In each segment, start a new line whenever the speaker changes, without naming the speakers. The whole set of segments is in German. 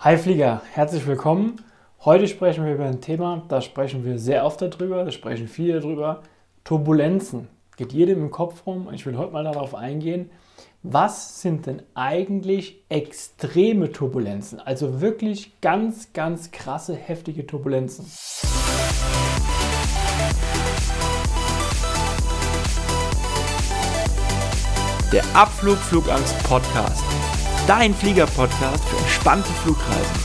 Hi Flieger, herzlich willkommen. Heute sprechen wir über ein Thema, da sprechen wir sehr oft darüber, da sprechen viele darüber. Turbulenzen. Geht jedem im Kopf rum und ich will heute mal darauf eingehen, was sind denn eigentlich extreme Turbulenzen? Also wirklich ganz, ganz krasse, heftige Turbulenzen.
Der Abflug Flugangst Podcast dein Flieger-Podcast für entspannte Flugreisen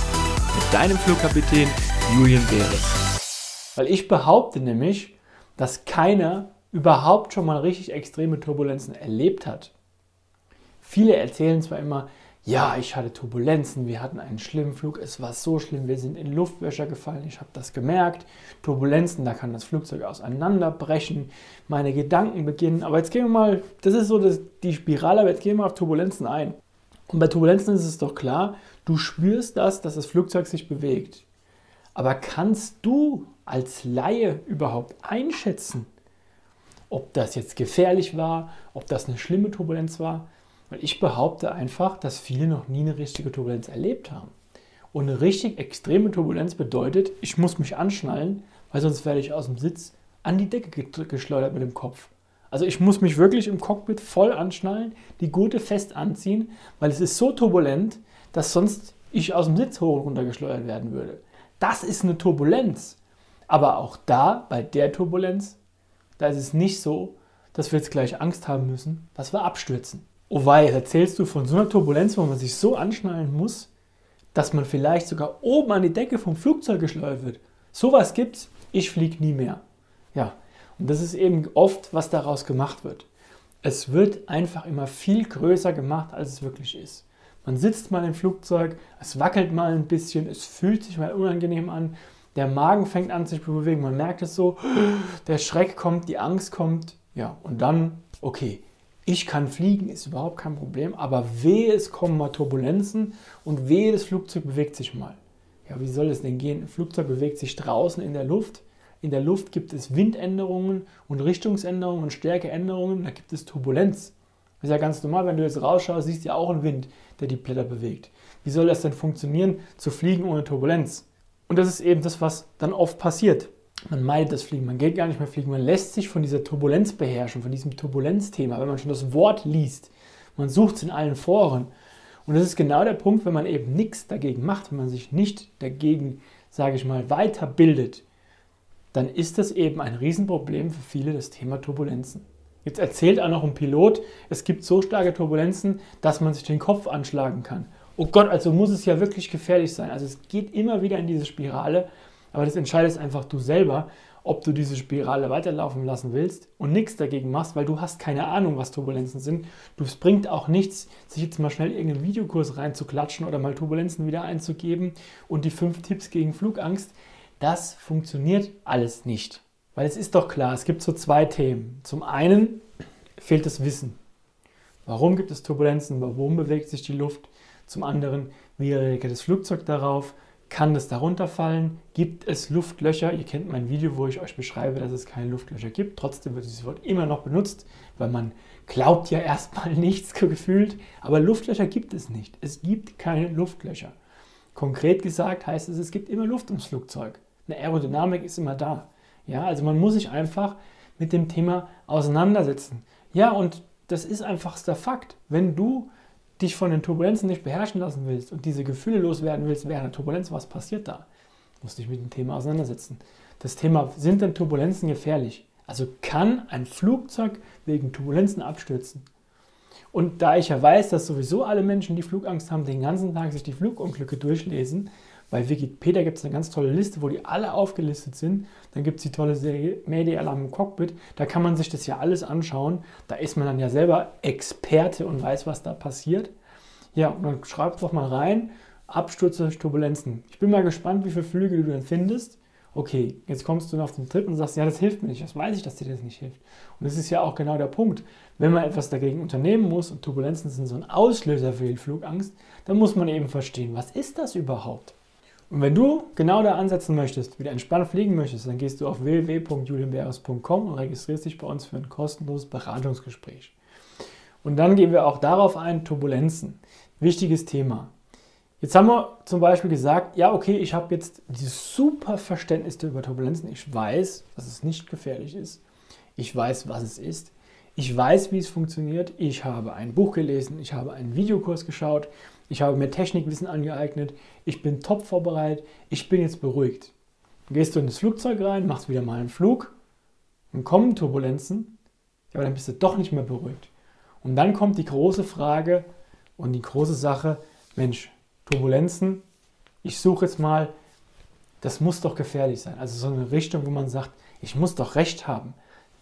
mit deinem Flugkapitän Julian Beres.
Weil ich behaupte nämlich, dass keiner überhaupt schon mal richtig extreme Turbulenzen erlebt hat. Viele erzählen zwar immer, ja, ich hatte Turbulenzen, wir hatten einen schlimmen Flug, es war so schlimm, wir sind in Luftwäscher gefallen, ich habe das gemerkt. Turbulenzen, da kann das Flugzeug auseinanderbrechen, meine Gedanken beginnen. Aber jetzt gehen wir mal, das ist so das, die Spirale, aber jetzt gehen wir auf Turbulenzen ein. Und bei Turbulenzen ist es doch klar, du spürst das, dass das Flugzeug sich bewegt. Aber kannst du als Laie überhaupt einschätzen, ob das jetzt gefährlich war, ob das eine schlimme Turbulenz war? Weil ich behaupte einfach, dass viele noch nie eine richtige Turbulenz erlebt haben. Und eine richtig extreme Turbulenz bedeutet, ich muss mich anschnallen, weil sonst werde ich aus dem Sitz an die Decke geschleudert mit dem Kopf. Also ich muss mich wirklich im Cockpit voll anschnallen, die Gurte fest anziehen, weil es ist so turbulent, dass sonst ich aus dem Sitz hoch und runter geschleudert werden würde. Das ist eine Turbulenz. Aber auch da, bei der Turbulenz, da ist es nicht so, dass wir jetzt gleich Angst haben müssen, dass wir abstürzen. Oh wei, erzählst du von so einer Turbulenz, wo man sich so anschnallen muss, dass man vielleicht sogar oben an die Decke vom Flugzeug geschleudert wird. Sowas gibt's, ich fliege nie mehr. Ja, und das ist eben oft, was daraus gemacht wird. Es wird einfach immer viel größer gemacht, als es wirklich ist. Man sitzt mal im Flugzeug, es wackelt mal ein bisschen, es fühlt sich mal unangenehm an, der Magen fängt an sich zu bewegen, man merkt es so, der Schreck kommt, die Angst kommt, ja, und dann, okay, ich kann fliegen, ist überhaupt kein Problem, aber wehe, es kommen mal Turbulenzen und wehe, das Flugzeug bewegt sich mal. Ja, wie soll es denn gehen? Ein Flugzeug bewegt sich draußen in der Luft, in der Luft gibt es Windänderungen und Richtungsänderungen und Stärkeänderungen, da gibt es Turbulenz. Das ist ja ganz normal, wenn du jetzt rausschaust, siehst du ja auch einen Wind, der die Blätter bewegt. Wie soll das denn funktionieren, zu fliegen ohne Turbulenz? Und das ist eben das, was dann oft passiert. Man meidet das Fliegen, man geht gar nicht mehr fliegen, man lässt sich von dieser Turbulenz beherrschen, von diesem Turbulenzthema, wenn man schon das Wort liest. Man sucht es in allen Foren. Und das ist genau der Punkt, wenn man eben nichts dagegen macht, wenn man sich nicht dagegen, sage ich mal, weiterbildet, dann ist das eben ein Riesenproblem für viele das Thema Turbulenzen. Jetzt erzählt auch noch ein Pilot, es gibt so starke Turbulenzen, dass man sich den Kopf anschlagen kann. Oh Gott, also muss es ja wirklich gefährlich sein. Also es geht immer wieder in diese Spirale, aber das entscheidest einfach du selber, ob du diese Spirale weiterlaufen lassen willst und nichts dagegen machst, weil du hast keine Ahnung, was Turbulenzen sind. Du, es bringt auch nichts, sich jetzt mal schnell irgendeinen Videokurs reinzuklatschen oder mal Turbulenzen wieder einzugeben und die fünf Tipps gegen Flugangst. Das funktioniert alles nicht. Weil es ist doch klar, es gibt so zwei Themen. Zum einen fehlt das Wissen. Warum gibt es Turbulenzen? Warum bewegt sich die Luft? Zum anderen, wie reagiert das Flugzeug darauf? Kann das darunter fallen? Gibt es Luftlöcher? Ihr kennt mein Video, wo ich euch beschreibe, dass es keine Luftlöcher gibt. Trotzdem wird dieses Wort immer noch benutzt, weil man glaubt ja erstmal nichts gefühlt. Aber Luftlöcher gibt es nicht. Es gibt keine Luftlöcher. Konkret gesagt heißt es, es gibt immer Luft ums Flugzeug. Eine Aerodynamik ist immer da. Ja, also man muss sich einfach mit dem Thema auseinandersetzen. Ja, und das ist einfach der Fakt. Wenn du dich von den Turbulenzen nicht beherrschen lassen willst und diese Gefühle loswerden willst während der Turbulenz, was passiert da? Du musst dich mit dem Thema auseinandersetzen. Das Thema, sind denn Turbulenzen gefährlich? Also kann ein Flugzeug wegen Turbulenzen abstürzen? Und da ich ja weiß, dass sowieso alle Menschen, die Flugangst haben, den ganzen Tag sich die Flugunglücke durchlesen, bei Wikipedia gibt es eine ganz tolle Liste, wo die alle aufgelistet sind. Dann gibt es die tolle Serie Mayday Alarm im Cockpit. Da kann man sich das ja alles anschauen. Da ist man dann ja selber Experte und weiß, was da passiert. Ja, und dann schreib doch mal rein, Abstürze Turbulenzen. Ich bin mal gespannt, wie viele Flüge du dann findest. Okay, jetzt kommst du auf den Trip und sagst, ja, das hilft mir nicht. Das weiß ich, dass dir das nicht hilft. Und das ist ja auch genau der Punkt. Wenn man etwas dagegen unternehmen muss und Turbulenzen sind so ein Auslöser für die Flugangst, dann muss man eben verstehen, was ist das überhaupt? Und wenn du genau da ansetzen möchtest, wieder entspannt fliegen möchtest, dann gehst du auf www.julienbeeres.com und registrierst dich bei uns für ein kostenloses Beratungsgespräch. Und dann gehen wir auch darauf ein, Turbulenzen. Wichtiges Thema. Jetzt haben wir zum Beispiel gesagt, ja, okay, ich habe jetzt dieses super Verständnis über Turbulenzen. Ich weiß, dass es nicht gefährlich ist. Ich weiß, was es ist. Ich weiß, wie es funktioniert. Ich habe ein Buch gelesen. Ich habe einen Videokurs geschaut. Ich habe mir Technikwissen angeeignet. Ich bin top vorbereitet. Ich bin jetzt beruhigt. Dann gehst du in das Flugzeug rein, machst wieder mal einen Flug. Dann kommen Turbulenzen. Aber dann bist du doch nicht mehr beruhigt. Und dann kommt die große Frage und die große Sache, Mensch, Turbulenzen. Ich suche jetzt mal, das muss doch gefährlich sein. Also so eine Richtung, wo man sagt, ich muss doch recht haben.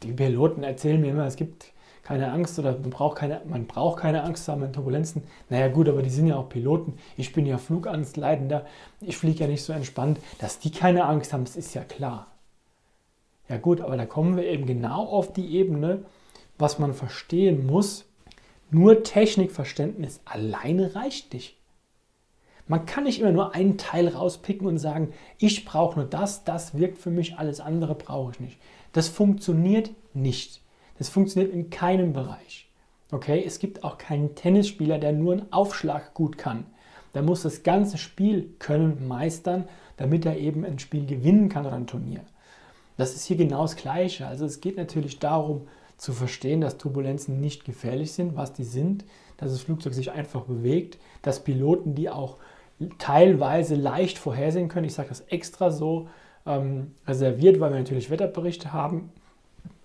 Die Piloten erzählen mir immer, es gibt keine Angst oder man braucht keine, man braucht keine Angst haben in Turbulenzen. Naja gut, aber die sind ja auch Piloten. Ich bin ja Flugangstleidender. Ich fliege ja nicht so entspannt. Dass die keine Angst haben, das ist ja klar. Ja gut, aber da kommen wir eben genau auf die Ebene, was man verstehen muss. Nur Technikverständnis alleine reicht nicht. Man kann nicht immer nur einen Teil rauspicken und sagen, ich brauche nur das, das wirkt für mich, alles andere brauche ich nicht. Das funktioniert nicht. Das funktioniert in keinem Bereich. Okay, es gibt auch keinen Tennisspieler, der nur einen Aufschlag gut kann. Der muss das ganze Spiel können meistern, damit er eben ein Spiel gewinnen kann oder ein Turnier. Das ist hier genau das Gleiche. Also es geht natürlich darum zu verstehen, dass Turbulenzen nicht gefährlich sind, was die sind, dass das Flugzeug sich einfach bewegt, dass Piloten die auch teilweise leicht vorhersehen können. Ich sage das extra so ähm, reserviert, weil wir natürlich Wetterberichte haben,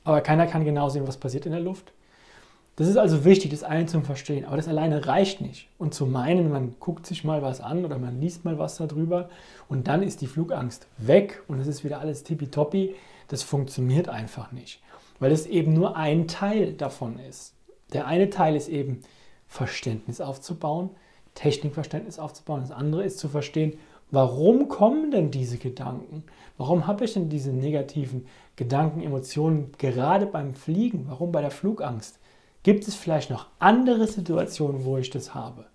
aber keiner kann genau sehen, was passiert in der Luft. Das ist also wichtig, das eine zum Verstehen, aber das alleine reicht nicht. Und zu meinen, man guckt sich mal was an oder man liest mal was darüber und dann ist die Flugangst weg und es ist wieder alles tippitoppi, das funktioniert einfach nicht, weil es eben nur ein Teil davon ist. Der eine Teil ist eben Verständnis aufzubauen, Technikverständnis aufzubauen. Das andere ist zu verstehen, warum kommen denn diese Gedanken? Warum habe ich denn diese negativen Gedanken, Emotionen gerade beim Fliegen? Warum bei der Flugangst? Gibt es vielleicht noch andere Situationen, wo ich das habe?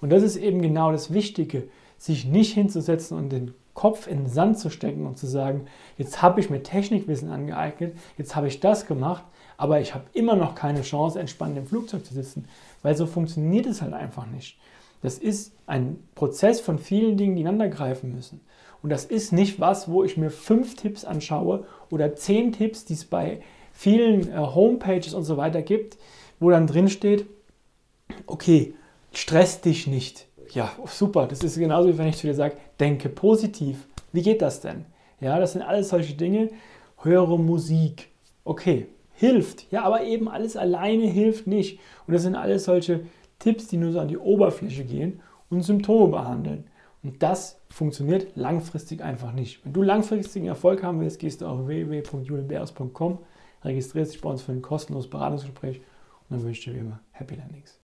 Und das ist eben genau das Wichtige, sich nicht hinzusetzen und den Kopf in den Sand zu stecken und zu sagen, jetzt habe ich mir Technikwissen angeeignet, jetzt habe ich das gemacht, aber ich habe immer noch keine Chance, entspannt im Flugzeug zu sitzen, weil so funktioniert es halt einfach nicht. Das ist ein Prozess von vielen Dingen, die ineinandergreifen müssen. Und das ist nicht was, wo ich mir fünf Tipps anschaue oder zehn Tipps, die es bei vielen äh, Homepages und so weiter gibt, wo dann drin steht, okay, stress dich nicht. Ja, super, das ist genauso wie wenn ich zu dir sage, denke positiv. Wie geht das denn? Ja, das sind alles solche Dinge. Höre Musik. Okay, hilft. Ja, aber eben alles alleine hilft nicht. Und das sind alles solche Tipps, die nur so an die Oberfläche gehen und Symptome behandeln. Und das funktioniert langfristig einfach nicht. Wenn du langfristigen Erfolg haben willst, gehst du auf www.julienbeers.com, registrierst dich bei uns für ein kostenloses Beratungsgespräch und dann wünsche ich dir wie immer Happy Landings.